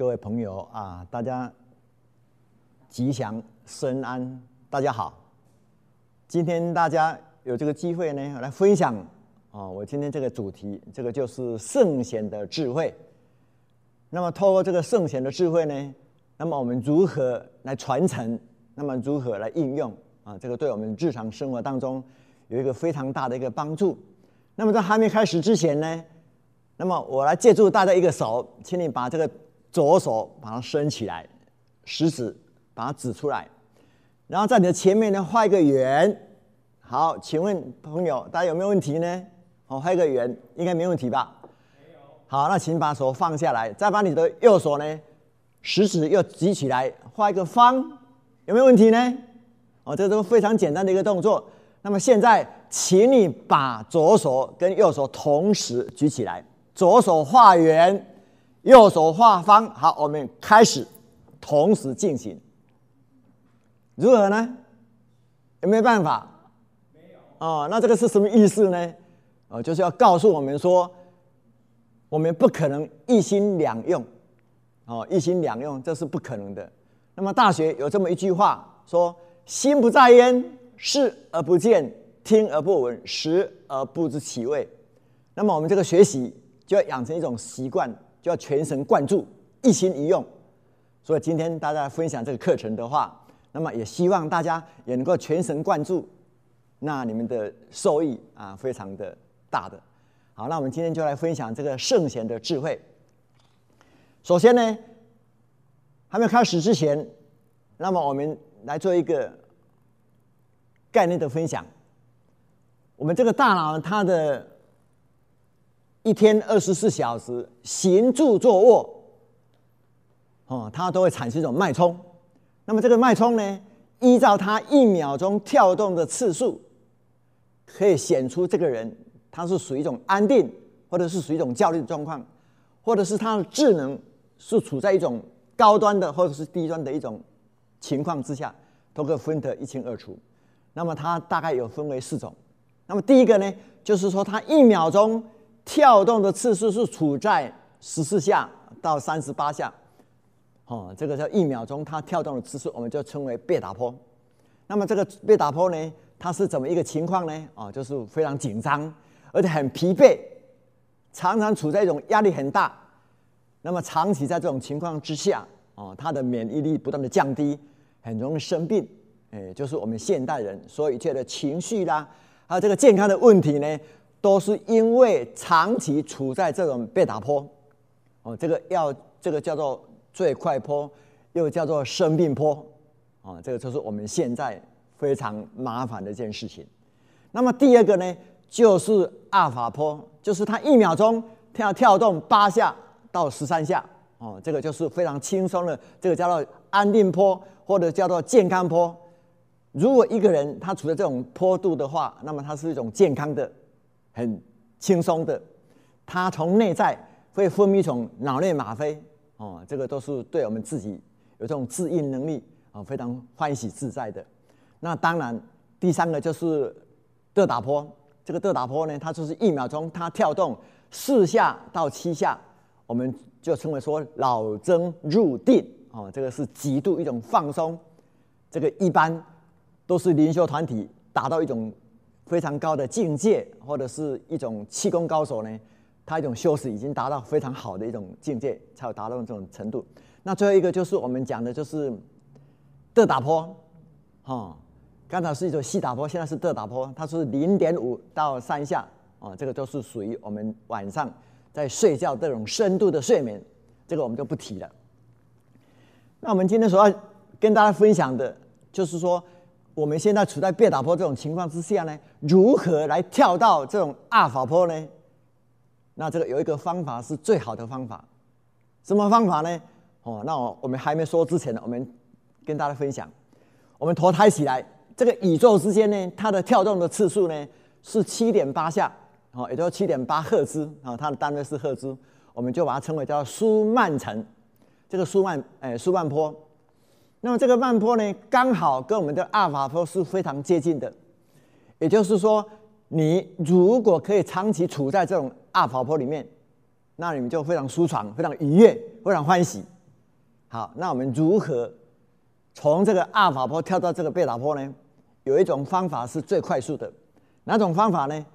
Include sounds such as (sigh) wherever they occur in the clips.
各位朋友啊，大家吉祥身安，大家好。今天大家有这个机会呢，来分享啊，我今天这个主题，这个就是圣贤的智慧。那么，透过这个圣贤的智慧呢，那么我们如何来传承？那么如何来应用啊？这个对我们日常生活当中有一个非常大的一个帮助。那么在还没开始之前呢，那么我来借助大家一个手，请你把这个左手把它伸起来，食指把它指出来，然后在你的前面呢画一个圆。好，请问朋友，大家有没有问题呢？哦，画一个圆，应该没问题吧？好，那请把手放下来，再把你的右手呢，食指又举起来，画一个方，有没有问题呢？哦，这都非常简单的一个动作。那么现在，请你把左手跟右手同时举起来，左手画圆，右手画方。好，我们开始同时进行，如何呢？有没有办法？没有。哦，那这个是什么意思呢？哦，就是要告诉我们说，我们不可能一心两用。哦，一心两用这是不可能的。那么大学有这么一句话说：“心不在焉。”视而不见，听而不闻，食而不知其味。那么我们这个学习就要养成一种习惯，就要全神贯注，一心一用。所以今天大家分享这个课程的话，那么也希望大家也能够全神贯注，那你们的受益啊，非常的大的。好，那我们今天就来分享这个圣贤的智慧。首先呢，还没有开始之前，那么我们来做一个。概念的分享，我们这个大脑，它的一天二十四小时行住坐卧，哦，它都会产生一种脉冲。那么这个脉冲呢，依照它一秒钟跳动的次数，可以显出这个人他是属于一种安定，或者是属于一种焦虑的状况，或者是他的智能是处在一种高端的或者是低端的一种情况之下，都可以分得一清二楚。那么它大概有分为四种。那么第一个呢，就是说它一秒钟跳动的次数是处在十四下到三十八下，哦，这个叫一秒钟它跳动的次数，我们就称为贝塔波。那么这个贝塔波呢，它是怎么一个情况呢？哦，就是非常紧张，而且很疲惫，常常处在一种压力很大。那么长期在这种情况之下，哦，它的免疫力不断的降低，很容易生病。哎，就是我们现代人所有一切的情绪啦，还有这个健康的问题呢，都是因为长期处在这种被打坡，哦，这个要这个叫做最快坡，又叫做生病坡，哦，这个就是我们现在非常麻烦的一件事情。那么第二个呢，就是阿法坡，就是它一秒钟跳跳动八下到十三下，哦，这个就是非常轻松的，这个叫做安定坡或者叫做健康坡。如果一个人他处在这种坡度的话，那么他是一种健康的、很轻松的。他从内在会分泌一种脑内吗啡，哦，这个都是对我们自己有这种自愈能力啊，非常欢喜自在的。那当然，第三个就是德打坡。这个德打坡呢，它就是一秒钟它跳动四下到七下，我们就称为说老僧入定哦，这个是极度一种放松。这个一般。都是灵修团体达到一种非常高的境界，或者是一种气功高手呢，他一种修持已经达到非常好的一种境界，才有达到这种程度。那最后一个就是我们讲的就是的打坡，哈，刚才是一种细打坡，现在是的打坡，它是零点五到三下，啊，这个都是属于我们晚上在睡觉这种深度的睡眠，这个我们就不提了。那我们今天所要跟大家分享的就是说。我们现在处在贝塔坡这种情况之下呢，如何来跳到这种阿尔法坡呢？那这个有一个方法是最好的方法，什么方法呢？哦，那我我们还没说之前呢，我们跟大家分享，我们头抬起来，这个宇宙之间呢，它的跳动的次数呢是七点八下，哦，也就是七点八赫兹，啊，它的单位是赫兹，我们就把它称为叫舒曼层，这个舒曼，哎，舒曼坡。那么这个慢坡呢，刚好跟我们的阿尔法坡是非常接近的。也就是说，你如果可以长期处在这种阿尔法坡里面，那你们就非常舒爽、非常愉悦、非常欢喜。好，那我们如何从这个阿尔法坡跳到这个贝塔坡呢？有一种方法是最快速的，哪种方法呢？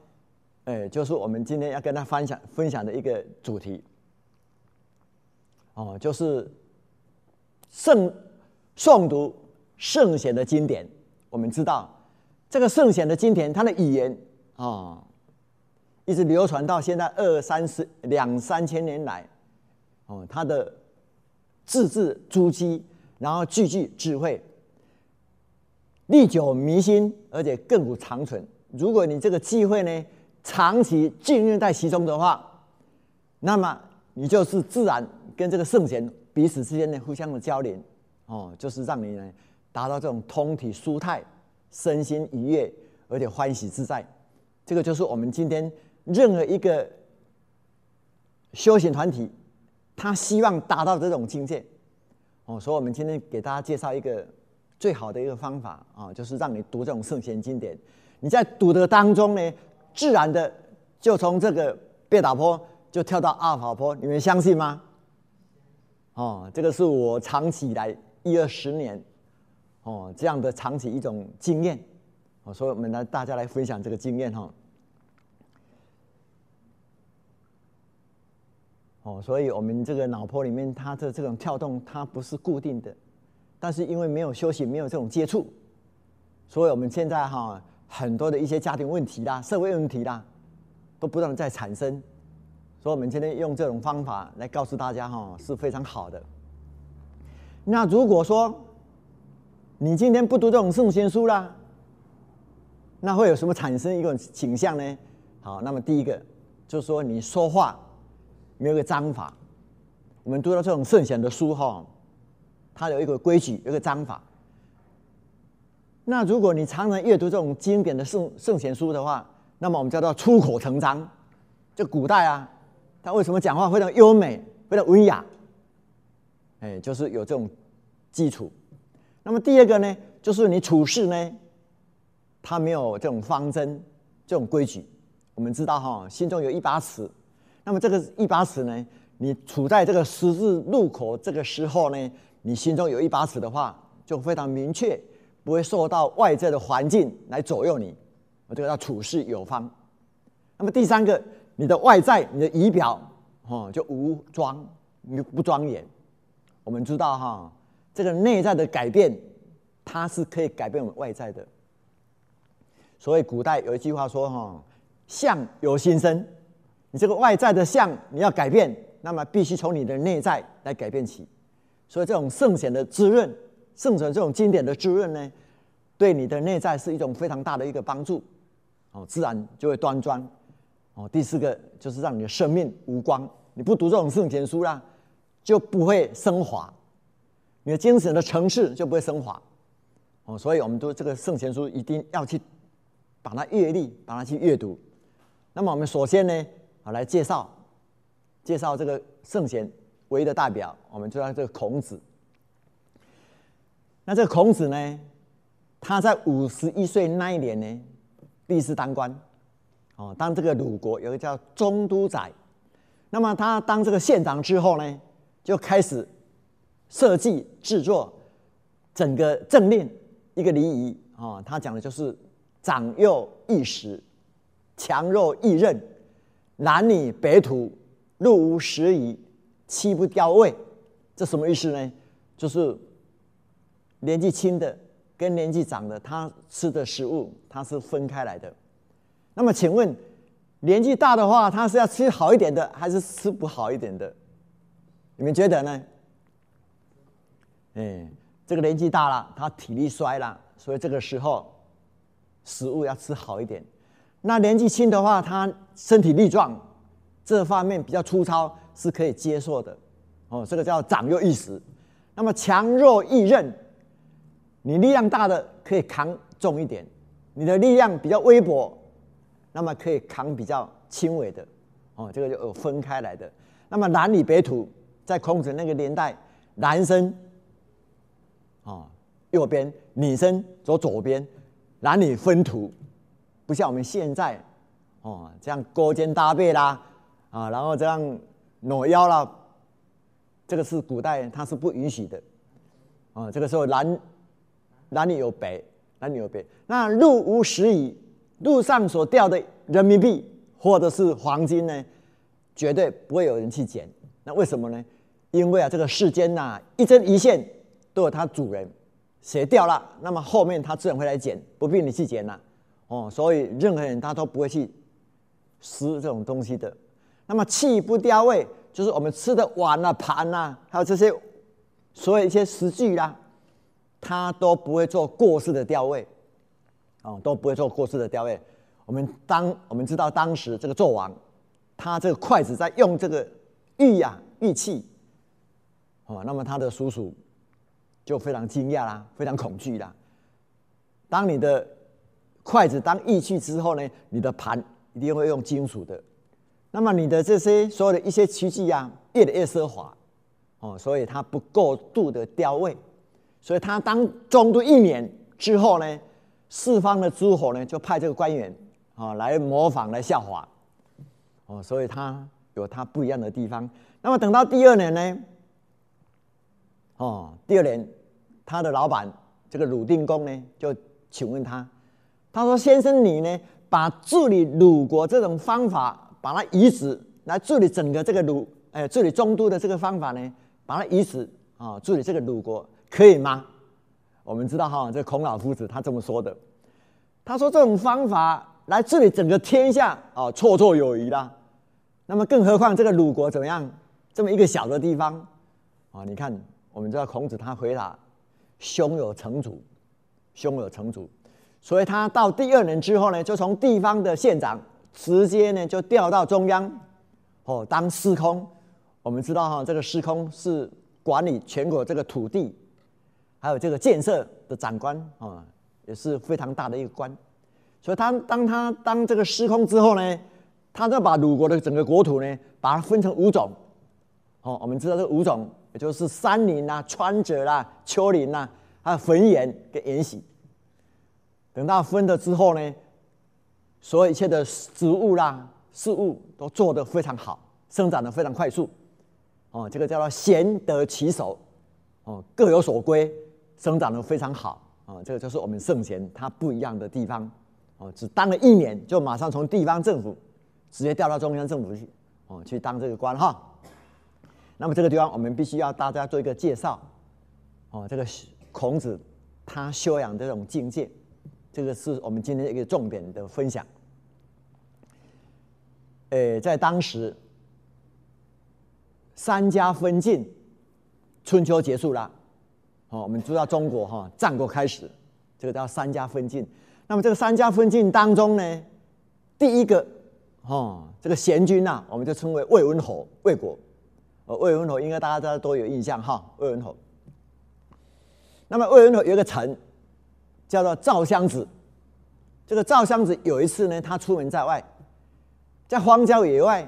哎，就是我们今天要跟他分享分享的一个主题。哦，就是圣诵读圣贤的经典。我们知道，这个圣贤的经典，它的语言啊，一直流传到现在二三十两三千年来，哦，它的字字珠玑，然后句句智慧，历久弥新，而且亘古长存。如果你这个机会呢，长期浸润在其中的话，那么你就是自然跟这个圣贤彼此之间的互相的交流，哦，就是让你呢。达到这种通体舒泰、身心愉悦，而且欢喜自在，这个就是我们今天任何一个修行团体，他希望达到这种境界。哦，所以我们今天给大家介绍一个最好的一个方法啊，就是让你读这种圣贤经典。你在读的当中呢，自然的就从这个贝塔坡就跳到阿尔法坡，你们相信吗？哦，这个是我长期以来一二十年。哦，这样的长期一种经验，哦，所以我们来大家来分享这个经验哈。哦，所以我们这个脑波里面，它的这种跳动，它不是固定的，但是因为没有休息，没有这种接触，所以我们现在哈很多的一些家庭问题啦、社会问题啦，都不断的在产生，所以我们今天用这种方法来告诉大家哈是非常好的。那如果说，你今天不读这种圣贤书啦，那会有什么产生一种倾向呢？好，那么第一个就是说你说话没有个章法。我们读到这种圣贤的书哈，它有一个规矩，有一个章法。那如果你常常阅读这种经典的圣圣贤书的话，那么我们叫做出口成章。就古代啊，他为什么讲话非常优美、非常文雅？哎，就是有这种基础。那么第二个呢，就是你处事呢，他没有这种方针、这种规矩。我们知道哈，心中有一把尺。那么这个一把尺呢，你处在这个十字路口这个时候呢，你心中有一把尺的话，就非常明确，不会受到外在的环境来左右你。我这个叫处事有方。那么第三个，你的外在、你的仪表，哦，就无庄，你不庄严。我们知道哈。这个内在的改变，它是可以改变我们外在的。所以古代有一句话说：“哈，相由心生。”你这个外在的相你要改变，那么必须从你的内在来改变起。所以这种圣贤的滋润，圣贤这种经典的滋润呢，对你的内在是一种非常大的一个帮助。哦，自然就会端庄。哦，第四个就是让你的生命无光。你不读这种圣贤书啦，就不会升华。你的精神的层次就不会升华，哦，所以我们读这个圣贤书一定要去把它阅历，把它去阅读。那么我们首先呢，好来介绍介绍这个圣贤唯一的代表，我们知道这个孔子。那这个孔子呢，他在五十一岁那一年呢，第一次当官，哦，当这个鲁国有个叫中都宰。那么他当这个县长之后呢，就开始。设计制作整个政令一个礼仪啊，他讲的就是长幼易食，强弱易任，男女别土，入无食宜，妻不雕位。这什么意思呢？就是年纪轻的跟年纪长的，他吃的食物他是分开来的。那么请问，年纪大的话，他是要吃好一点的，还是吃不好一点的？你们觉得呢？哎，这个年纪大了，他体力衰了，所以这个时候食物要吃好一点。那年纪轻的话，他身体力壮，这方面比较粗糙，是可以接受的。哦，这个叫长幼易食。那么强弱易任，你力量大的可以扛重一点，你的力量比较微薄，那么可以扛比较轻微的。哦，这个就有分开来的。那么男女北土，在孔子那个年代，男生。啊，右边女生走左边，男女分途，不像我们现在，哦，这样勾肩搭背啦，啊，然后这样裸腰啦，这个是古代他是不允许的，啊，这个时候男男女有别，男女有别。那路无拾遗，路上所掉的人民币或者是黄金呢，绝对不会有人去捡。那为什么呢？因为啊，这个世间呐，一针一线都有它主人，谁掉了，那么后面它自然会来捡，不必你去捡了。哦，所以任何人他都不会去撕这种东西的。那么器不掉位，就是我们吃的碗啊、盘啊，还有这些所有一些食具啦，它都不会做过世的掉位，哦，都不会做过世的掉位。我们当我们知道当时这个纣王，他这个筷子在用这个玉呀玉器，哦，那么他的叔叔就非常惊讶啦，非常恐惧啦。当你的筷子当义器之后呢，你的盘一定会用金属的。那么你的这些所有的一些器具啊，越来越奢华，哦，所以它不过度的雕位，所以他当中度一年之后呢，四方的诸侯呢就派这个官员啊来模仿来效法，哦，所以他有他不一样的地方。那么等到第二年呢，哦，第二年他的老板这个鲁定公呢就请问他，他说：“先生你呢把治理鲁国这种方法。”把它移植来治理整个这个鲁，哎，治理中都的这个方法呢，把它移植啊，治理这个鲁国可以吗？我们知道哈，这孔老夫子他这么说的，他说这种方法来治理整个天下啊，绰绰有余啦。那么更何况这个鲁国怎么样？这么一个小的地方啊，你看，我们知道孔子他回答，胸有成竹，胸有成竹，所以他到第二年之后呢，就从地方的县长。直接呢就调到中央，哦，当司空。我们知道哈，这个司空是管理全国这个土地，还有这个建设的长官啊，也是非常大的一个官。所以他当他当这个司空之后呢，他就把鲁国的整个国土呢，把它分成五种。哦，我们知道这五种，也就是山林啦、川泽啦、丘陵啦，还有坟岩跟延禧。等到分了之后呢？所有一切的植物啦、事物都做得非常好，生长得非常快速，哦，这个叫做贤得其手，哦，各有所归，生长得非常好，哦，这个就是我们圣贤他不一样的地方，哦，只当了一年就马上从地方政府直接调到中央政府去，哦，去当这个官哈。那么这个地方我们必须要大家做一个介绍，哦，这个孔子他修养这种境界，这个是我们今天一个重点的分享。诶，在当时，三家分晋，春秋结束了，哦，我们知道中国哈战国开始，这个叫三家分晋。那么这个三家分晋当中呢，第一个，哦，这个贤君呐，我们就称为魏文侯，魏国。呃，魏文侯应该大家大家都有印象哈，魏文侯。那么魏文侯有一个臣，叫做赵襄子。这个赵襄子有一次呢，他出门在外。在荒郊野外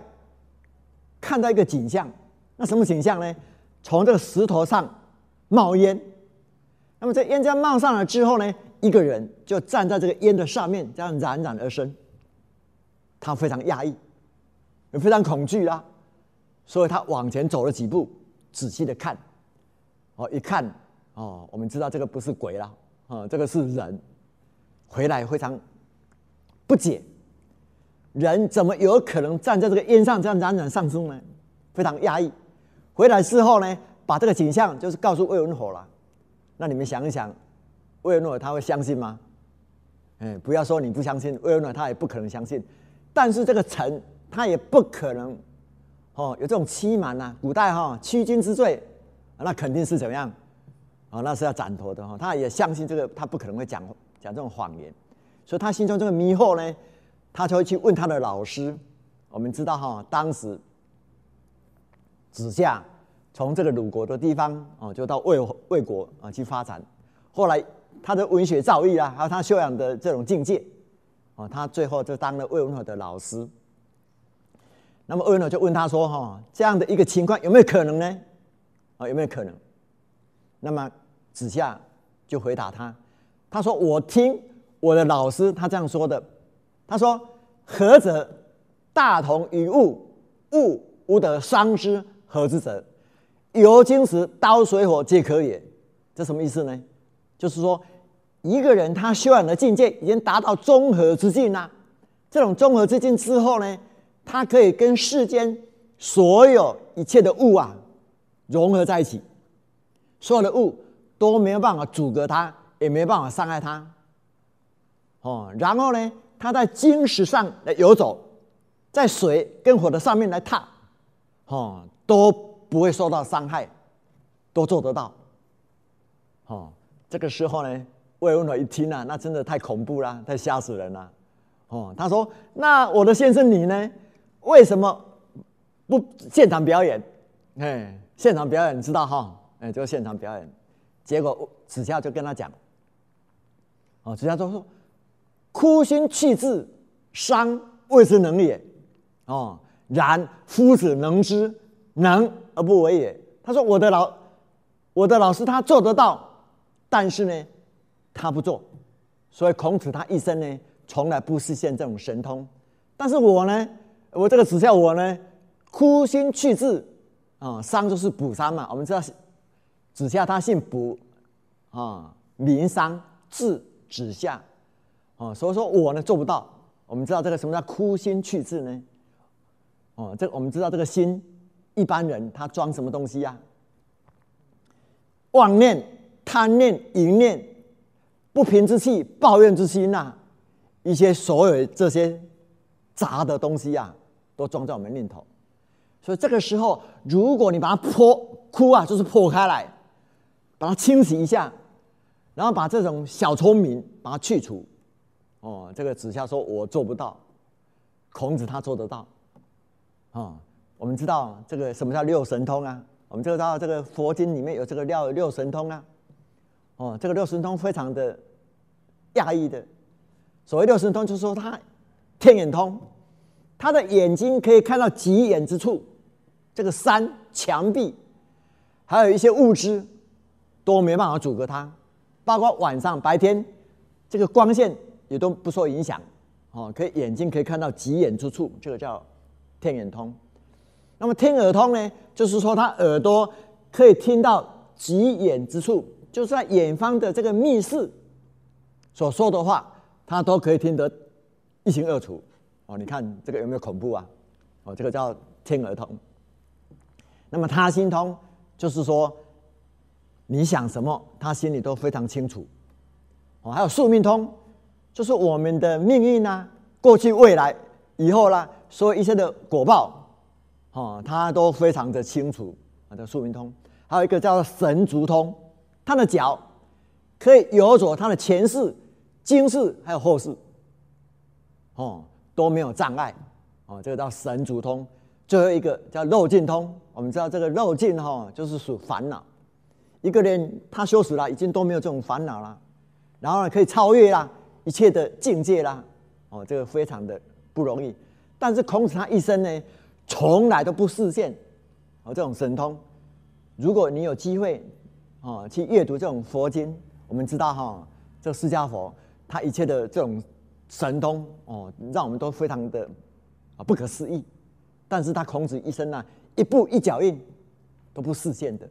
看到一个景象，那什么景象呢？从这个石头上冒烟，那么这烟这样冒上来之后呢，一个人就站在这个烟的上面，这样冉冉而生。他非常压抑，也非常恐惧啦，所以他往前走了几步，仔细的看，哦，一看，哦，我们知道这个不是鬼了，啊，这个是人，回来非常不解。人怎么有可能站在这个烟上这样冉冉上升呢？非常压抑。回来之后呢，把这个景象就是告诉魏文侯了。那你们想一想，魏文侯他会相信吗？哎，不要说你不相信，魏文侯他也不可能相信。但是这个臣他也不可能哦，有这种欺瞒呐。古代哈欺君之罪，那肯定是怎么样？哦，那是要斩头的哈。他也相信这个，他不可能会讲讲这种谎言。所以他心中这个迷惑呢？他就会去问他的老师。我们知道哈，当时子夏从这个鲁国的地方哦，就到魏魏国啊去发展。后来他的文学造诣啊，还有他修养的这种境界哦，他最后就当了魏文侯的老师。那么魏文侯就问他说：“哈，这样的一个情况有没有可能呢？啊，有没有可能？”那么子夏就回答他，他说：“我听我的老师他这样说的。”他说：“何者大同于物？物无得伤之，何之者？由金石刀水火皆可也。这什么意思呢？就是说，一个人他修养的境界已经达到综合之境啦。这种综合之境之后呢，他可以跟世间所有一切的物啊融合在一起，所有的物都没有办法阻隔他，也没有办法伤害他。哦，然后呢，他在金石上来游走，在水跟火的上面来踏，哦，都不会受到伤害，都做得到。哦，这个时候呢，魏文和一听啊，那真的太恐怖了，太吓死人了。哦，他说：“那我的先生你呢？为什么不现场表演？哎，现场表演，你知道哈？哎，就现场表演。结果子夏就跟他讲，哦，子夏就说：‘枯心弃志，伤未之能也。’哦，然夫子能之，能而不为也。他说：‘我的老我的老师他做得到。’但是呢，他不做，所以孔子他一生呢，从来不实现这种神通。但是我呢，我这个子夏我呢，枯心去志啊，商就是卜商嘛。我们知道子夏他姓卜啊，名商，字子夏啊，所以说我呢做不到。我们知道这个什么叫枯心去志呢？哦，这我们知道这个心，一般人他装什么东西呀？妄念。贪念、淫念、不平之气、抱怨之心呐，一些所有这些杂的东西呀，都装在我们念头。所以这个时候，如果你把它破哭啊，就是破开来，把它清洗一下，然后把这种小聪明把它去除。哦，这个子夏说我做不到，孔子他做得到。啊，我们知道这个什么叫六神通啊？我们知道这个佛经里面有这个六六神通啊。哦，这个六神通非常的讶异的。所谓六神通，就是说他天眼通，他的眼睛可以看到极远之处，这个山、墙壁，还有一些物质都没办法阻隔他，包括晚上、白天，这个光线也都不受影响。哦，可以眼睛可以看到极远之处，这个叫天眼通。那么天耳通呢，就是说他耳朵可以听到极远之处。就是在远方的这个密室所说的话，他都可以听得一清二楚。哦，你看这个有没有恐怖啊？哦，这个叫天耳通。那么他心通，就是说你想什么，他心里都非常清楚。哦，还有宿命通，就是我们的命运啊，过去、未来、以后啦，所有一切的果报，哦，他都非常的清楚。啊，叫宿命通。还有一个叫神足通。他的脚可以游走他的前世、今世还有后世，哦都没有障碍，哦这个叫神足通。最后一个叫肉尽通。我们知道这个肉尽哈就是属烦恼，一个人他修死了，已经都没有这种烦恼了，然后呢可以超越啦一切的境界啦，哦这个非常的不容易。但是孔子他一生呢从来都不实现哦这种神通。如果你有机会。哦，去阅读这种佛经，我们知道哈，这释迦佛他一切的这种神通哦，让我们都非常的啊不可思议。但是他孔子一生呢，一步一脚印都不实现的。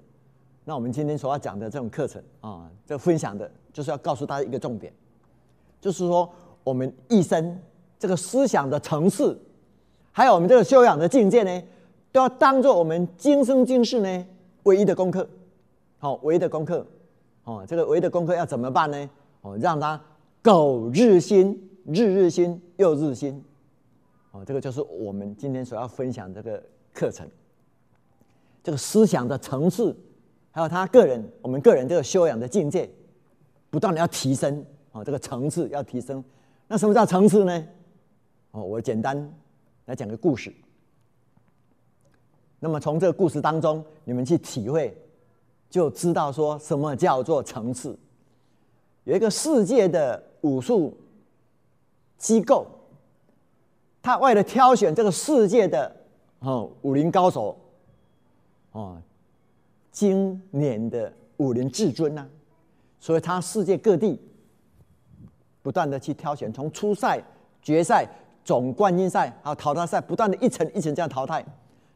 那我们今天所要讲的这种课程啊，这分享的就是要告诉大家一个重点，就是说我们一生这个思想的层次，还有我们这个修养的境界呢，都要当做我们今生今世呢唯一的功课。好，唯一的功课，哦，这个唯一的功课要怎么办呢？哦，让他苟日新，日日新，又日新。哦，这个就是我们今天所要分享这个课程。这个思想的层次，还有他个人，我们个人这个修养的境界，不断的要提升。哦，这个层次要提升。那什么叫层次呢？哦，我简单来讲个故事。那么从这个故事当中，你们去体会。就知道说什么叫做层次。有一个世界的武术机构，他为了挑选这个世界的哦武林高手，哦，今年的武林至尊呐，所以他世界各地不断的去挑选，从初赛、决赛、总冠军赛还有淘汰赛，不断的一层一层这样淘汰。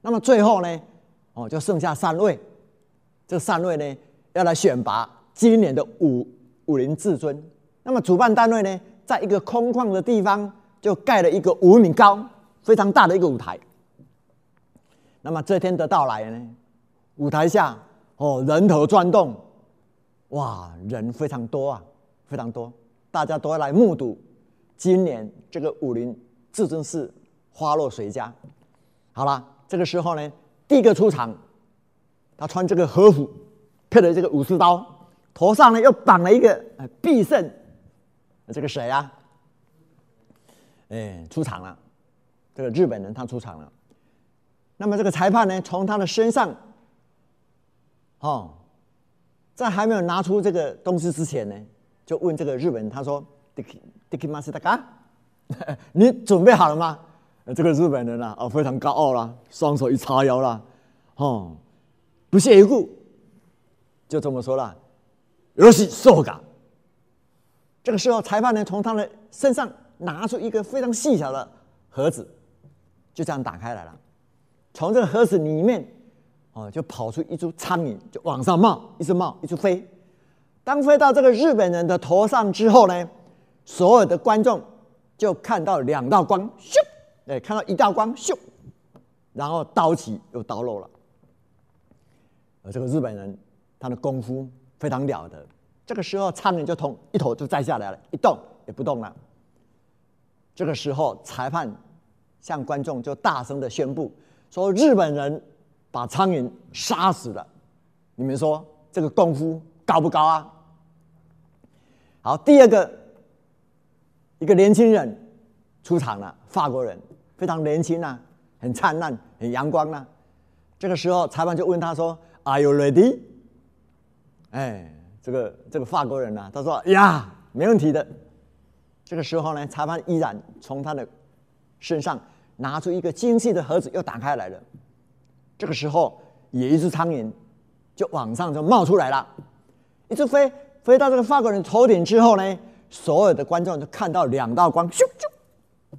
那么最后呢，哦，就剩下三位。这三位呢要来选拔今年的武武林至尊。那么主办单位呢，在一个空旷的地方就盖了一个五米高、非常大的一个舞台。那么这天的到来呢，舞台下哦人头转动，哇，人非常多啊，非常多，大家都要来目睹今年这个武林至尊是花落谁家。好了，这个时候呢，第一个出场，他穿这个和服，配了这个武士刀，头上呢又绑了一个呃必胜。这个谁啊？哎，出场了，这个日本人他出场了。那么这个裁判呢，从他的身上，哦，在还没有拿出这个东西之前呢，就问这个日本人，他说：“Diki Diki m a s 你准备好了吗？”这个日本人啊，哦，非常高傲啦，双手一叉腰啦，哦，不屑一顾，就这么说了：“有喜受感。”这个时候，裁判呢从他的身上拿出一个非常细小的盒子，就这样打开来了。从这个盒子里面，哦，就跑出一株苍蝇，就往上冒，一直冒，一直飞。当飞到这个日本人的头上之后呢，所有的观众就看到两道光，咻，哎，看到一道光，咻，然后刀起又刀落了。而这个日本人，他的功夫非常了得。这个时候，苍蝇就从一头就摘下来了，一动也不动了。这个时候，裁判向观众就大声的宣布说：“日本人把苍蝇杀死了。”你们说这个功夫高不高啊？好，第二个一个年轻人出场了，法国人非常年轻啊，很灿烂，很阳光啊。这个时候，裁判就问他说：“Are you ready？” 哎。这个这个法国人呢，他说：“呀，没问题的。”这个时候呢，裁判依然从他的身上拿出一个精细的盒子，又打开来了。这个时候，有一只苍蝇就往上就冒出来了，一直飞飞到这个法国人头顶之后呢，所有的观众就看到两道光，咻咻，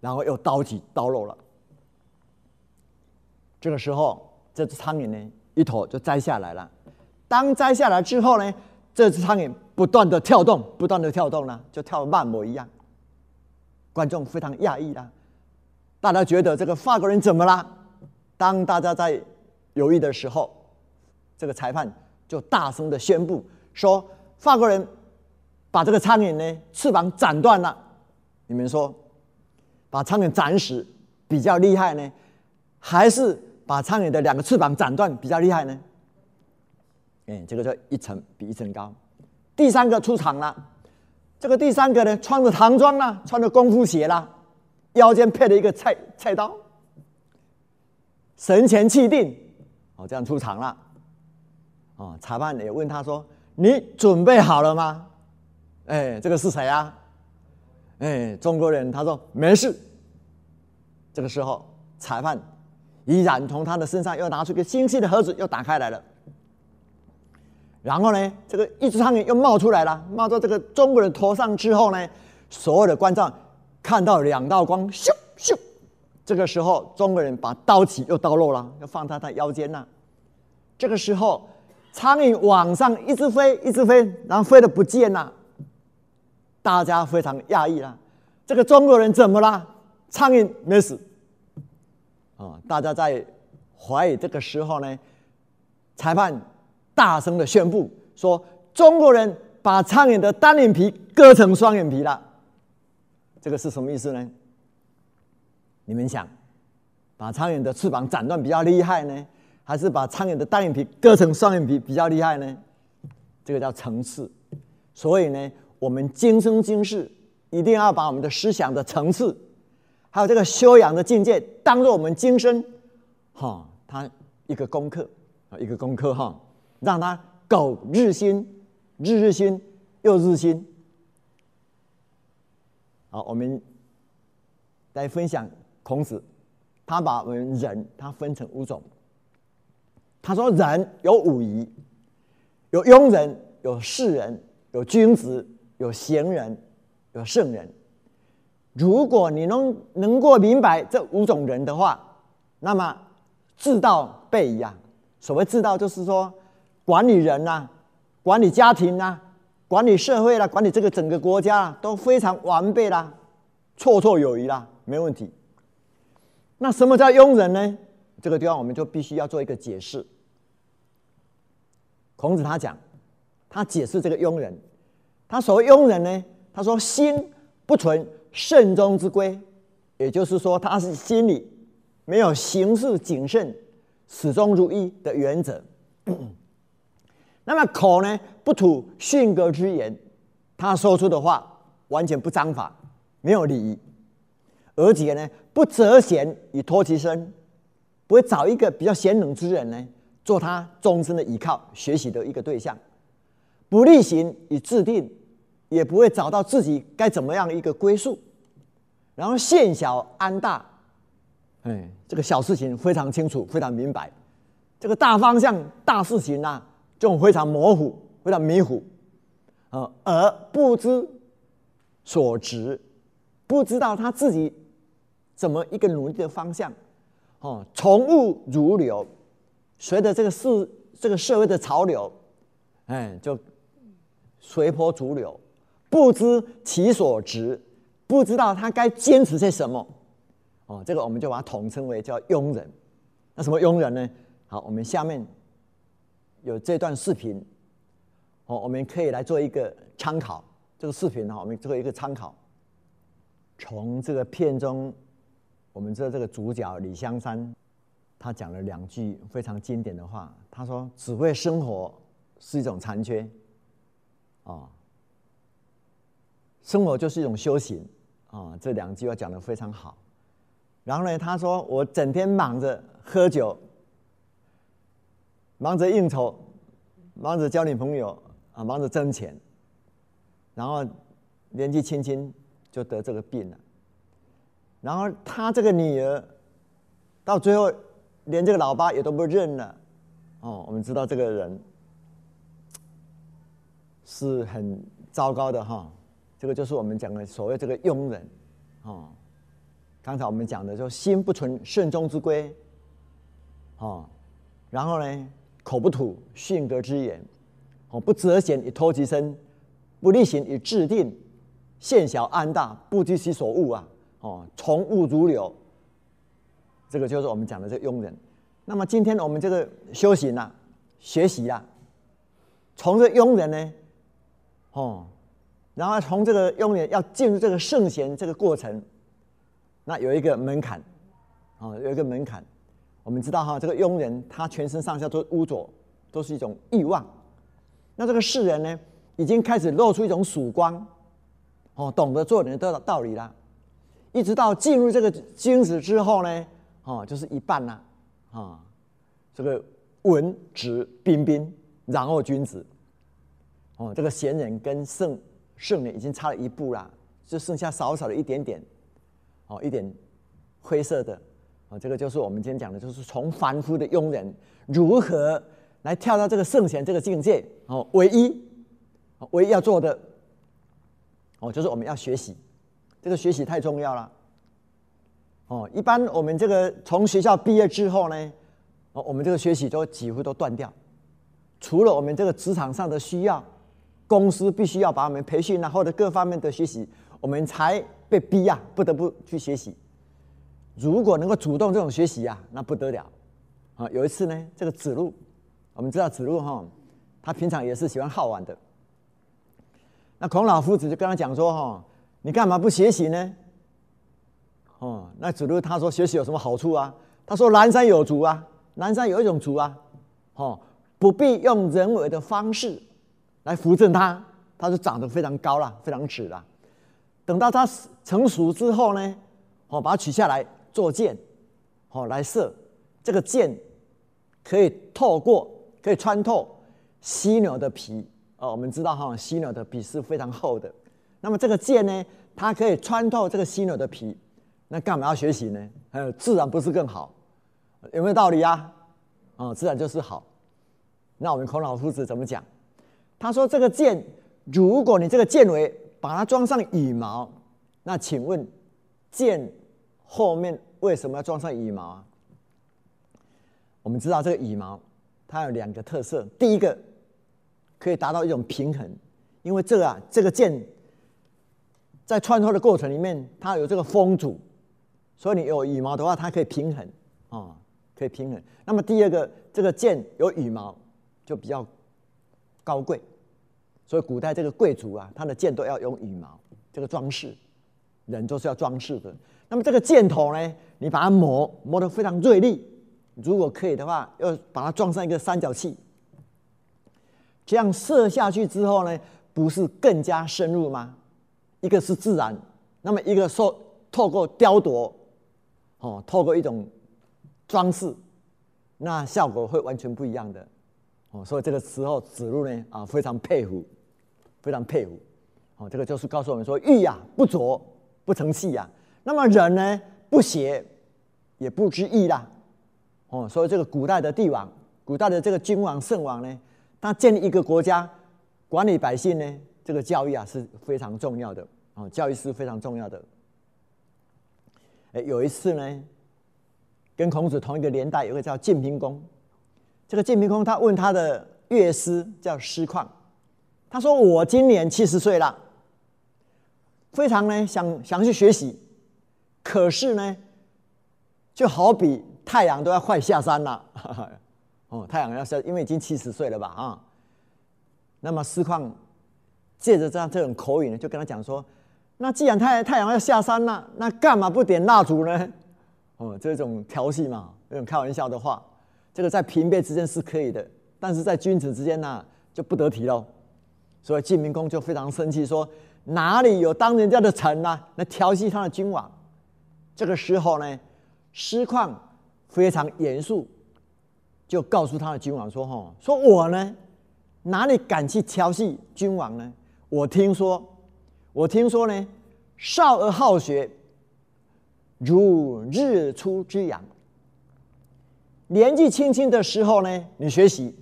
然后又刀起刀落了。这个时候，这只苍蝇呢，一头就摘下来了。当摘下来之后呢，这只苍蝇不断的跳动，不断的跳动呢，就跳的慢模一样。观众非常讶异啦，大家觉得这个法国人怎么了？当大家在犹豫的时候，这个裁判就大声的宣布说：“法国人把这个苍蝇呢翅膀斩断了。”你们说，把苍蝇斩死比较厉害呢，还是把苍蝇的两个翅膀斩断比较厉害呢？哎，这个叫一层比一层高。第三个出场了，这个第三个呢，穿着唐装啦，穿着功夫鞋啦，腰间配了一个菜菜刀，神前气定，哦，这样出场了。哦，裁判也问他说：“你准备好了吗？”哎，这个是谁啊？哎，中国人。他说：“没事。”这个时候，裁判依然从他的身上又拿出一个精细的盒子，又打开来了。然后呢，这个一只苍蝇又冒出来了，冒到这个中国人头上之后呢，所有的观众看到两道光，咻咻。这个时候，中国人把刀起又刀落了，又放在他腰间了。这个时候，苍蝇往上一直飞，一直飞，然后飞的不见了。大家非常讶异了，这个中国人怎么了？苍蝇没死。啊，大家在怀疑这个时候呢，裁判。大声的宣布说：“中国人把苍蝇的单眼皮割成双眼皮了。”这个是什么意思呢？你们想，把苍蝇的翅膀斩断比较厉害呢，还是把苍蝇的单眼皮割成双眼皮比较厉害呢？这个叫层次。所以呢，我们今生今世一定要把我们的思想的层次，还有这个修养的境界，当做我们今生哈，他一个功课啊，一个功课哈。让他苟日新，日日新，又日新。好，我们来分享孔子，他把我们人他分成五种。他说人有五夷，有庸人，有士人，有君子，有贤人，有圣人。如果你能能够明白这五种人的话，那么治道备一样。所谓治道，就是说。管理人呐，管理家庭呐，管理社会啦，管理这个整个国家都非常完备啦，绰绰有余啦，没问题。那什么叫庸人呢？这个地方我们就必须要做一个解释。孔子他讲，他解释这个庸人，他所谓庸人呢，他说心不存慎终之规，也就是说他是心里没有行事谨慎、始终如一的原则。那么口呢不吐训格之言，他说出的话完全不章法，没有礼仪，而且呢不择贤以托其身，不会找一个比较贤能之人呢。做他终身的依靠、学习的一个对象，不例行以制定，也不会找到自己该怎么样一个归宿，然后县小安大，哎，这个小事情非常清楚、非常明白，这个大方向、大事情呢，就非常模糊、非常迷糊，啊，而不知所值，不知道他自己怎么一个努力的方向，哦，从物如流。随着这个世这个社会的潮流，哎，就随波逐流，不知其所值，不知道他该坚持些什么，哦，这个我们就把它统称为叫庸人。那什么庸人呢？好，我们下面有这段视频，哦，我们可以来做一个参考。这个视频哈，我们做一个参考。从这个片中，我们知道这个主角李香山。他讲了两句非常经典的话。他说：“只为生活是一种残缺，啊，生活就是一种修行啊。”这两句话讲的非常好。然后呢，他说：“我整天忙着喝酒，忙着应酬，忙着交女朋友啊，忙着挣钱，然后年纪轻轻就得这个病了。然后他这个女儿到最后。”连这个老爸也都不认了，哦，我们知道这个人是很糟糕的哈。这个就是我们讲的所谓这个庸人，哦。刚才我们讲的说心不存慎终之规，哦，然后呢口不吐训格之言，哦不择贤以托其身，不力行以制定，现小安大，不知其所恶啊，哦从物如流。这个就是我们讲的这庸人。那么今天我们这个修行啊，学习啊，从这庸人呢，哦，然后从这个庸人要进入这个圣贤这个过程，那有一个门槛，哦，有一个门槛。我们知道哈，这个庸人他全身上下都污浊，都是一种欲望。那这个世人呢，已经开始露出一种曙光，哦，懂得做人的道理了。一直到进入这个君子之后呢。哦，就是一半呐，啊，这个文质彬彬，然后君子，哦，这个贤人跟圣圣人已经差了一步啦，就剩下少少的一点点，哦，一点灰色的，哦，这个就是我们今天讲的，就是从凡夫的庸人如何来跳到这个圣贤这个境界，哦，唯一，唯一要做的，哦，就是我们要学习，这个学习太重要了。哦，一般我们这个从学校毕业之后呢，哦，我们这个学习都几乎都断掉，除了我们这个职场上的需要，公司必须要把我们培训啊，或者各方面的学习，我们才被逼呀，不得不去学习。如果能够主动这种学习呀，那不得了。啊，有一次呢，这个子路，我们知道子路哈，他平常也是喜欢好玩的。那孔老夫子就跟他讲说哈，你干嘛不学习呢？哦，那子路他说学习有什么好处啊？他说南山有竹啊，南山有一种竹啊，哦，不必用人为的方式来扶正它，它就长得非常高了，非常直了。等到它成熟之后呢，哦，把它取下来做箭，哦，来射。这个箭可以透过，可以穿透犀牛的皮。哦，我们知道哈，犀牛的皮是非常厚的。那么这个箭呢，它可以穿透这个犀牛的皮。那干嘛要学习呢？还有自然不是更好？有没有道理啊？啊，自然就是好。那我们孔老夫子怎么讲？他说：“这个箭，如果你这个箭尾把它装上羽毛，那请问箭后面为什么要装上羽毛啊？”我们知道这个羽毛，它有两个特色。第一个可以达到一种平衡，因为这个啊，这个剑在穿透的过程里面，它有这个风阻，所以你有羽毛的话，它可以平衡啊，可以平衡。那么第二个，这个剑有羽毛就比较高贵，所以古代这个贵族啊，他的剑都要用羽毛这个装饰，人都是要装饰的。那么这个箭头呢，你把它磨磨得非常锐利，如果可以的话，要把它装上一个三角器，这样射下去之后呢，不是更加深入吗？一个是自然，那么一个说透过雕琢，哦，透过一种装饰，那效果会完全不一样的，哦，所以这个时候子路呢啊非常佩服，非常佩服，哦，这个就是告诉我们说，玉呀不琢不成器呀。那么人呢，不邪也不知义啦，哦，所以这个古代的帝王，古代的这个君王圣王呢，他建立一个国家，管理百姓呢，这个教育啊是非常重要的，哦，教育是非常重要的。哎，有一次呢，跟孔子同一个年代，有个叫晋平公，这个晋平公他问他的乐师叫师旷，他说我今年七十岁了，非常呢想想去学习。可是呢，就好比太阳都要快下山了，(laughs) 哦，太阳要下，因为已经七十岁了吧啊。那么师旷借着这样这种口语呢，就跟他讲说：那既然太太阳要下山了，那干嘛不点蜡烛呢？哦，这种调戏嘛，这种开玩笑的话，这个在平辈之间是可以的，但是在君子之间呢，就不得体喽。所以晋明公就非常生气，说：哪里有当人家的臣呢？来调戏他的君王？这个时候呢，师旷非常严肃，就告诉他的君王说：“哈，说我呢，哪里敢去调戏君王呢？我听说，我听说呢，少儿好学，如日出之阳。年纪轻轻的时候呢，你学习，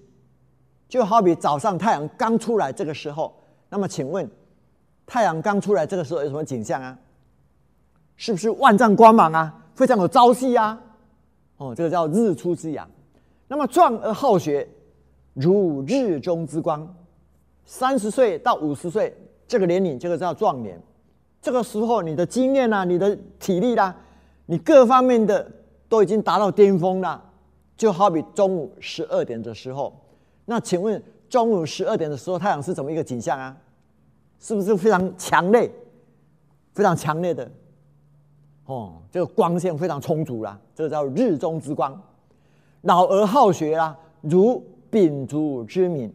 就好比早上太阳刚出来这个时候。那么，请问，太阳刚出来这个时候有什么景象啊？”是不是万丈光芒啊？非常有朝气啊！哦，这个叫日出之阳。那么壮而好学，如日中之光。三十岁到五十岁这个年龄，这个叫壮年。这个时候，你的经验啊，你的体力啦，你各方面的都已经达到巅峰了。就好比中午十二点的时候，那请问中午十二点的时候，太阳是怎么一个景象啊？是不是非常强烈、非常强烈的？哦，这个光线非常充足啦，这个叫日中之光。老而好学啦，如秉烛之明。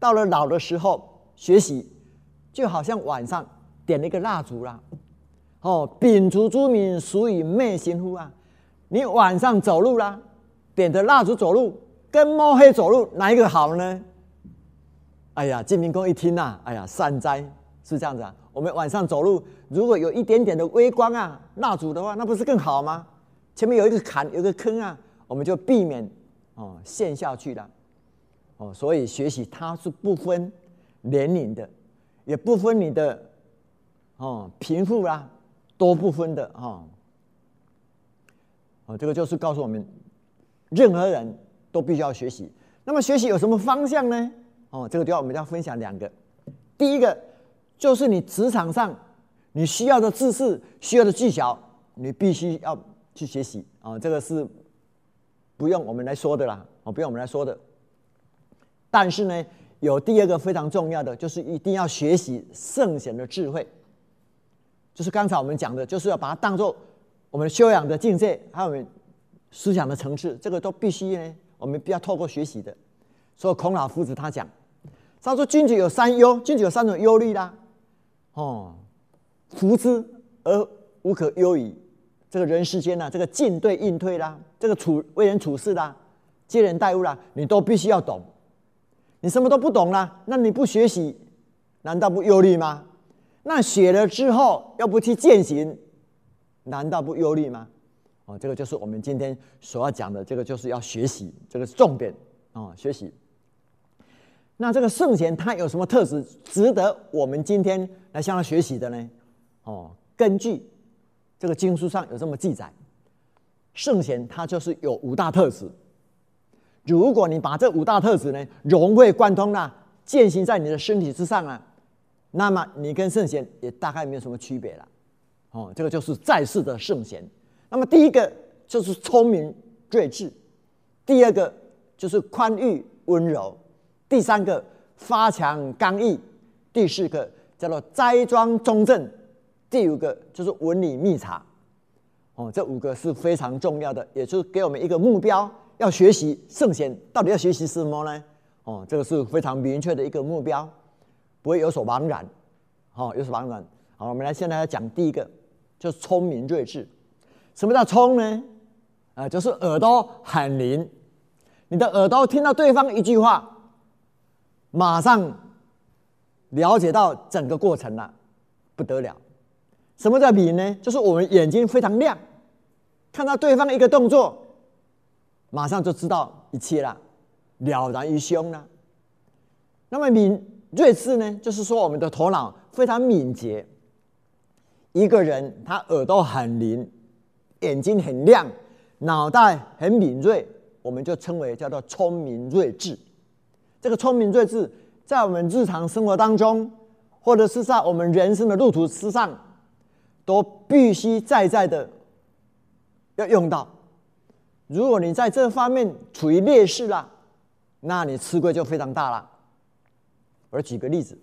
到了老的时候，学习就好像晚上点了一个蜡烛啦。哦，秉烛之明，属于昧心乎啊？你晚上走路啦，点着蜡烛走路，跟摸黑走路，哪一个好呢？哎呀，晋明公一听呐，哎呀，善哉，是这样子啊。我们晚上走路，如果有一点点的微光啊，蜡烛的话，那不是更好吗？前面有一个坎，有个坑啊，我们就避免哦陷下去了。哦，所以学习它是不分年龄的，也不分你的哦贫富啦，都不分的哦。哦，这个就是告诉我们，任何人都必须要学习。那么学习有什么方向呢？哦，这个地方我们要分享两个，第一个。就是你职场上你需要的知识、需要的技巧，你必须要去学习啊！这个是不用我们来说的啦，哦，不用我们来说的。但是呢，有第二个非常重要的，就是一定要学习圣贤的智慧。就是刚才我们讲的，就是要把它当做我们修养的境界，还有我们思想的层次，这个都必须呢，我们必要透过学习的。所以孔老夫子他讲，他说：“君子有三忧，君子有三种忧虑啦。”哦，福之而无可忧矣。这个人世间呢，这个进对应退啦，这个处为人处事啦，接人待物啦，你都必须要懂。你什么都不懂啦，那你不学习，难道不忧虑吗？那学了之后，要不去践行，难道不忧虑吗？哦，这个就是我们今天所要讲的，这个就是要学习，这个是重点啊，学习。那这个圣贤他有什么特质值得我们今天来向他学习的呢？哦，根据这个经书上有这么记载，圣贤他就是有五大特质：如果你把这五大特质呢融会贯通了，践行在你的身体之上啊，那么你跟圣贤也大概没有什么区别了。哦，这个就是在世的圣贤。那么第一个就是聪明睿智，第二个就是宽裕温柔，第三个发强刚毅，第四个叫做斋庄中正，第五个就是文理密察。哦，这五个是非常重要的，也就是给我们一个目标，要学习圣贤到底要学习什么呢？哦，这个是非常明确的一个目标，不会有所茫然。好，有所茫然。好，我们来现在来讲第一个。就是聪明睿智，什么叫聪呢？啊，就是耳朵很灵，你的耳朵听到对方一句话，马上了解到整个过程了，不得了。什么叫敏呢？就是我们眼睛非常亮，看到对方一个动作，马上就知道一切了，了然于胸了。那么敏睿智呢？就是说我们的头脑非常敏捷。一个人他耳朵很灵，眼睛很亮，脑袋很敏锐，我们就称为叫做聪明睿智。这个聪明睿智，在我们日常生活当中，或者是在我们人生的路途之上，都必须在在的要用到。如果你在这方面处于劣势了，那你吃亏就非常大了。我举个例子。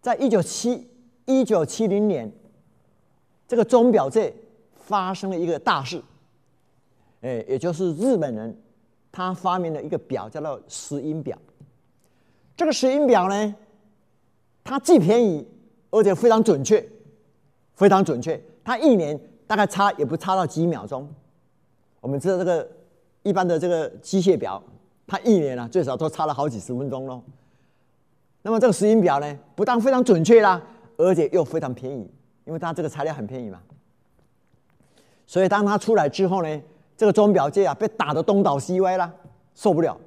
在一九七一九七零年，这个钟表界发生了一个大事，哎，也就是日本人他发明了一个表，叫做石英表。这个石英表呢，它既便宜，而且非常准确，非常准确。它一年大概差也不差到几秒钟。我们知道这个一般的这个机械表，它一年啊最少都差了好几十分钟喽。那么这个石英表呢，不但非常准确啦，而且又非常便宜，因为它这个材料很便宜嘛。所以当它出来之后呢，这个钟表界啊被打得东倒西歪啦，受不了。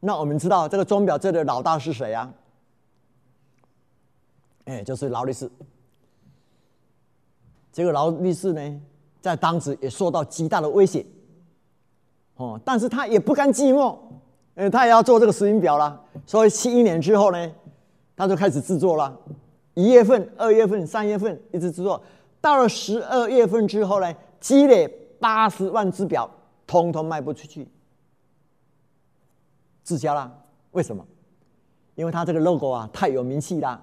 那我们知道这个钟表界的老大是谁啊？哎，就是劳力士。这个劳力士呢，在当时也受到极大的威胁。哦，但是他也不甘寂寞。呃，他也要做这个石英表了，所以七一年之后呢，他就开始制作了。一月份、二月份、三月份一直制作，到了十二月份之后呢，积累八十万只表，通通卖不出去，滞销了。为什么？因为他这个 logo 啊太有名气啦。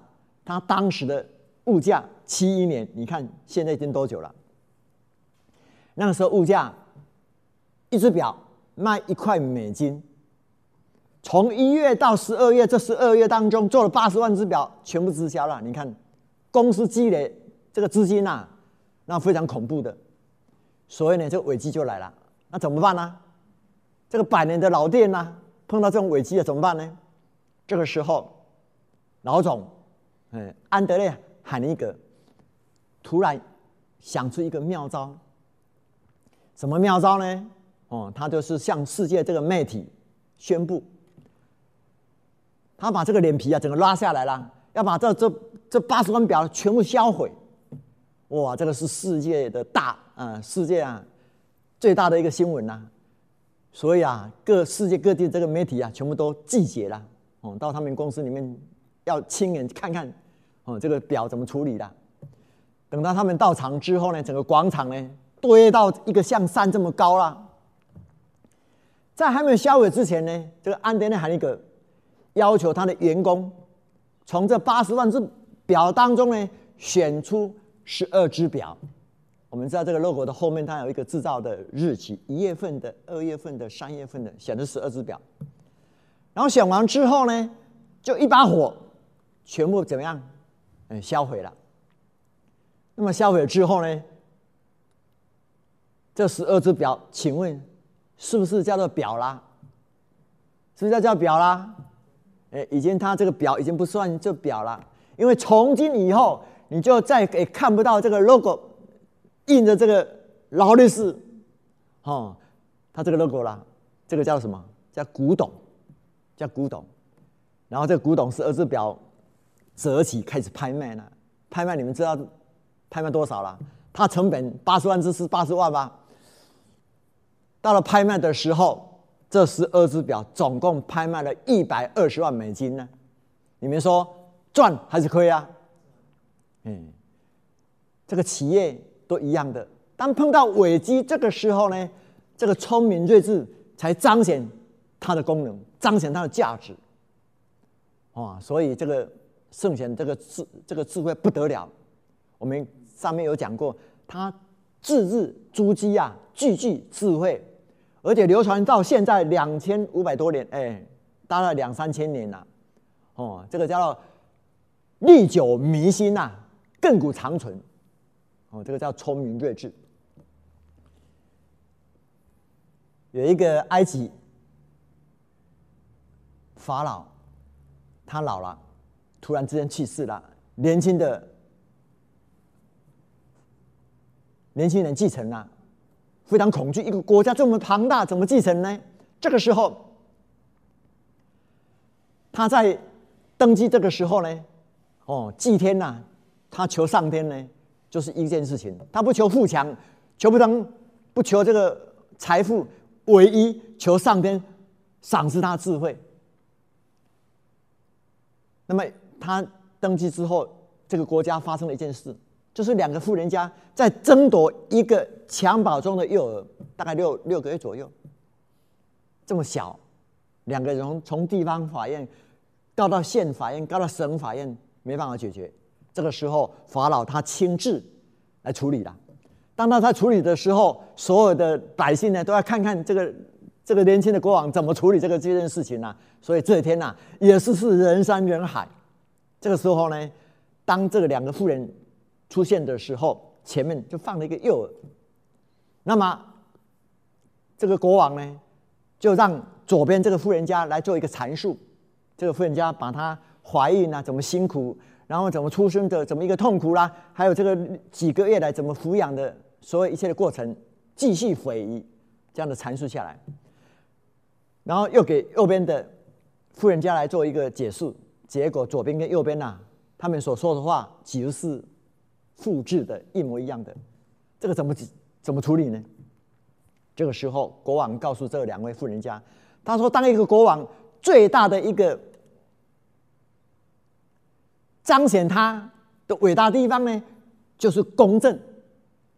他当时的物价，七一年，你看现在已经多久了？那个时候物价，一只表卖一块美金。从一月到十二月，这十二月当中做了八十万只表，全部滞销了。你看，公司积累这个资金呐，那非常恐怖的。所以呢，这个危机就来了。那怎么办呢？这个百年的老店呢，碰到这种危机了怎么办呢？这个时候，老总，嗯，安德烈·海尼格突然想出一个妙招。什么妙招呢？哦，他就是向世界这个媒体宣布。他把这个脸皮啊，整个拉下来了，要把这这这八十万表全部销毁。哇，这个是世界的大啊，世界啊最大的一个新闻呐。所以啊，各世界各地这个媒体啊，全部都集结了，哦，到他们公司里面要亲眼看看，哦，这个表怎么处理的。等到他们到场之后呢，整个广场呢堆到一个像山这么高了。在还没有销毁之前呢，这个安德烈·海尼格。要求他的员工从这八十万只表当中呢，选出十二只表。我们知道这个 logo 的后面它有一个制造的日期，一月份的、二月份的、三月份的，选的十二只表。然后选完之后呢，就一把火，全部怎么样？嗯，销毁了。那么销毁之后呢，这十二只表，请问是不是叫做表啦？是不是叫表啦？哎，已经它这个表已经不算这表了，因为从今以后你就再也看不到这个 logo 印着这个劳力士，哦，它这个 logo 啦，这个叫什么？叫古董，叫古董。然后这个古董十二只表折起开始拍卖了，拍卖你们知道拍卖多少了？它成本八十万只是八十万吧？到了拍卖的时候，这十二只表总共拍卖了一百二十万美金呢。你们说赚还是亏啊？嗯，这个企业都一样的。当碰到危机，这个时候呢，这个聪明睿智才彰显它的功能，彰显它的价值。哇！所以这个圣贤这个智这个智慧不得了。我们上面有讲过，他字字珠玑啊，句句智慧，而且流传到现在两千五百多年，哎，大概两三千年了。哦，这个叫历久弥新呐，亘古长存。哦，这个叫聪明睿智。有一个埃及法老，他老了，突然之间去世了，年轻的年轻人继承了，非常恐惧。一个国家这么庞大，怎么继承呢？这个时候，他在登基这个时候呢，哦，祭天呐，他求上天呢，就是一件事情，他不求富强，求不成，不求这个财富。唯一求上天赏赐他智慧。那么他登基之后，这个国家发生了一件事，就是两个富人家在争夺一个襁褓中的幼儿，大概六六个月左右，这么小，两个人从地方法院告到县法院，告到省法院，没办法解决。这个时候，法老他亲自来处理了。当他在处理的时候，所有的百姓呢都要看看这个 (laughs) 这个年轻的国王怎么处理这个这件事情呢？所以这一天呐，也是是人山人海。这个时候呢，当这个两个妇人出现的时候，前面就放了一个诱饵。那么这个国王呢，就让左边这个妇人家来做一个阐述。这个妇人家把她怀孕啊，怎么辛苦，然后怎么出生的，怎么一个痛苦啦，还有这个几个月来怎么抚养的。所有一切的过程，继续回忆这样的阐述下来，然后又给右边的富人家来做一个解释，结果左边跟右边呐，他们所说的话几乎是复制的一模一样的，这个怎么怎么处理呢？这个时候，国王告诉这两位富人家，他说：“当一个国王最大的一个彰显他的伟大地方呢，就是公正。”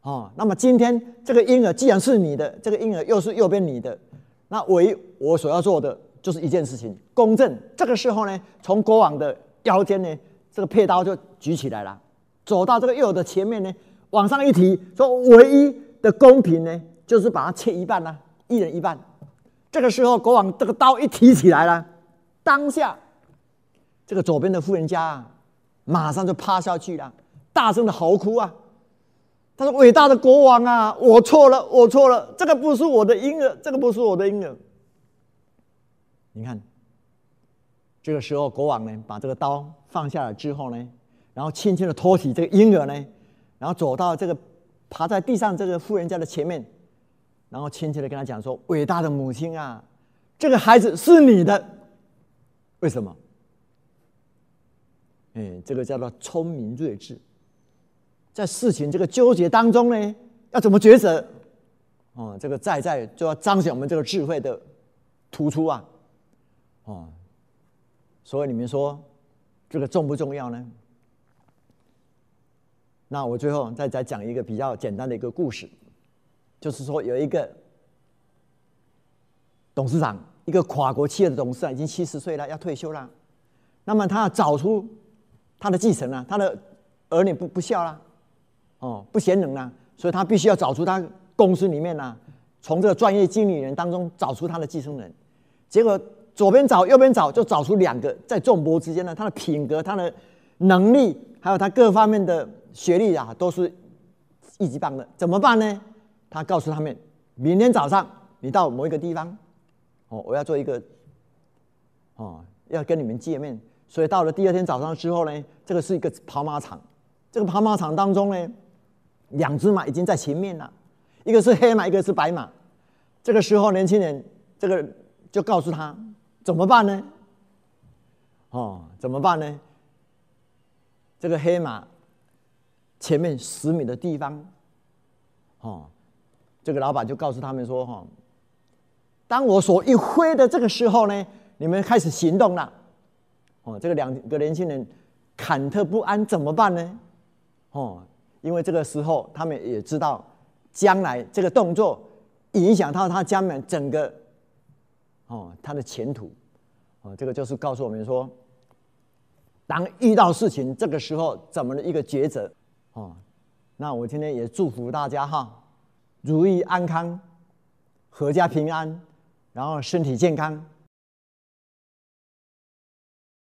哦，那么今天这个婴儿既然是你的，这个婴儿又是右边你的，那唯我所要做的就是一件事情，公正。这个时候呢，从国王的腰间呢，这个佩刀就举起来了，走到这个右的前面呢，往上一提，说唯一的公平呢，就是把它切一半啦，一人一半。这个时候，国王这个刀一提起来了，当下这个左边的富人家啊，马上就趴下去了，大声的嚎哭啊。他说：“伟大的国王啊，我错了，我错了，这个不是我的婴儿，这个不是我的婴儿。”你看，这个时候国王呢，把这个刀放下来之后呢，然后轻轻的托起这个婴儿呢，然后走到这个爬在地上这个富人家的前面，然后轻轻的跟他讲说：“伟大的母亲啊，这个孩子是你的，为什么？哎，这个叫做聪明睿智。”在事情这个纠结当中呢，要怎么抉择？哦，这个在在就要彰显我们这个智慧的突出啊！哦，所以你们说这个重不重要呢？那我最后再再讲一个比较简单的一个故事，就是说有一个董事长，一个跨国企业的董事长，已经七十岁了，要退休了。那么他要找出他的继承啊，他的儿女不不孝了。哦，不贤能啊，所以他必须要找出他公司里面呢，从这个专业经理人当中找出他的继承人。结果左边找，右边找，就找出两个在众伯之间呢，他的品格、他的能力，还有他各方面的学历啊，都是一级棒的。怎么办呢？他告诉他们，明天早上你到某一个地方，哦，我要做一个，哦，要跟你们见面。所以到了第二天早上之后呢，这个是一个跑马场，这个跑马场当中呢。两只马已经在前面了，一个是黑马，一个是白马。这个时候，年轻人这个就告诉他怎么办呢？哦，怎么办呢？这个黑马前面十米的地方，哦，这个老板就告诉他们说：“哈，当我所一挥的这个时候呢，你们开始行动了。哦，这个两个年轻人忐忑不安，怎么办呢？哦，因为这个时候他们也知道，将来这个动作影响到他将来整个哦他的前途。哦，这个就是告诉我们说，当遇到事情这个时候怎么的一个抉择。哦，那我今天也祝福大家哈，如意安康，阖家平安，然后身体健康。